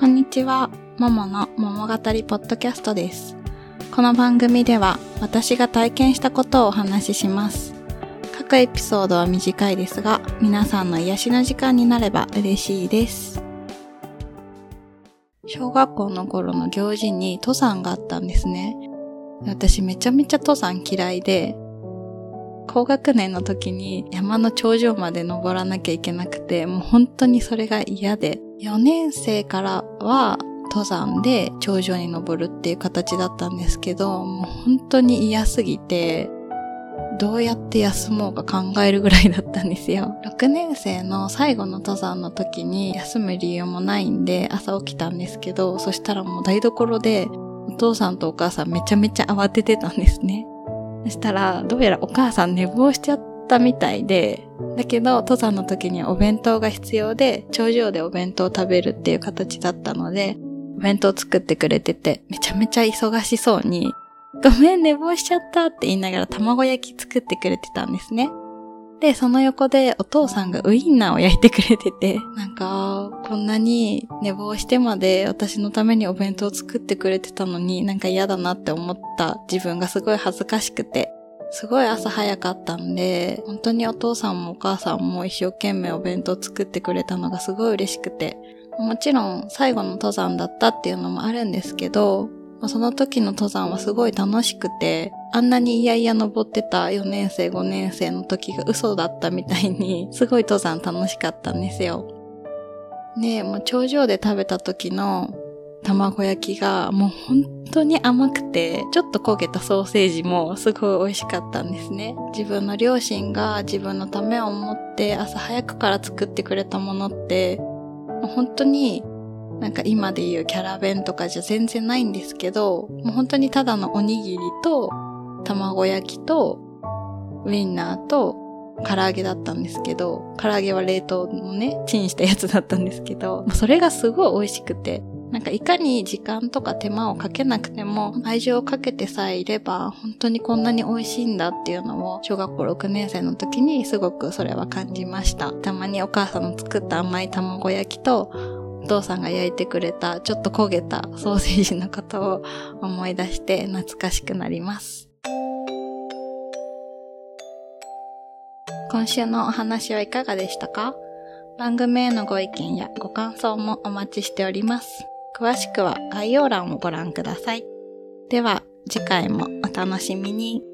こんにちは、ももの桃語りポッドキャストです。この番組では私が体験したことをお話しします。各エピソードは短いですが、皆さんの癒しの時間になれば嬉しいです。小学校の頃の行事に登山があったんですね。私めちゃめちゃ登山嫌いで、高学年の時に山の頂上まで登らなきゃいけなくて、もう本当にそれが嫌で、4年生からは登山で頂上に登るっていう形だったんですけど、もう本当に嫌すぎて、どうやって休もうか考えるぐらいだったんですよ。6年生の最後の登山の時に休む理由もないんで朝起きたんですけど、そしたらもう台所でお父さんとお母さんめちゃめちゃ慌ててたんですね。そしたら、どうやらお母さん寝坊しちゃったみたいで、だけど、登山の時にお弁当が必要で、頂上でお弁当を食べるっていう形だったので、お弁当作ってくれてて、めちゃめちゃ忙しそうに、ごめん、寝坊しちゃったって言いながら卵焼き作ってくれてたんですね。で、その横でお父さんがウインナーを焼いてくれてて、なんか、こんなに寝坊してまで私のためにお弁当を作ってくれてたのになんか嫌だなって思った自分がすごい恥ずかしくて、すごい朝早かったんで、本当にお父さんもお母さんも一生懸命お弁当作ってくれたのがすごい嬉しくて、もちろん最後の登山だったっていうのもあるんですけど、その時の登山はすごい楽しくて、あんなにいやいや登ってた4年生5年生の時が嘘だったみたいに、すごい登山楽しかったんですよ。で、もう頂上で食べた時の卵焼きがもう本当に甘くて、ちょっと焦げたソーセージもすごい美味しかったんですね。自分の両親が自分のためを思って朝早くから作ってくれたものって、本当になんか今で言うキャラ弁とかじゃ全然ないんですけど、もう本当にただのおにぎりと卵焼きとウインナーと唐揚げだったんですけど、唐揚げは冷凍のね、チンしたやつだったんですけど、それがすごい美味しくて、なんかいかに時間とか手間をかけなくても愛情をかけてさえいれば本当にこんなに美味しいんだっていうのを小学校6年生の時にすごくそれは感じました。たまにお母さんの作った甘い卵焼きとお父さんが焼いてくれたちょっと焦げたソーセージのことを思い出して懐かしくなります。今週のお話はいかがでしたか？番組へのご意見やご感想もお待ちしております。詳しくは概要欄をご覧ください。では次回もお楽しみに。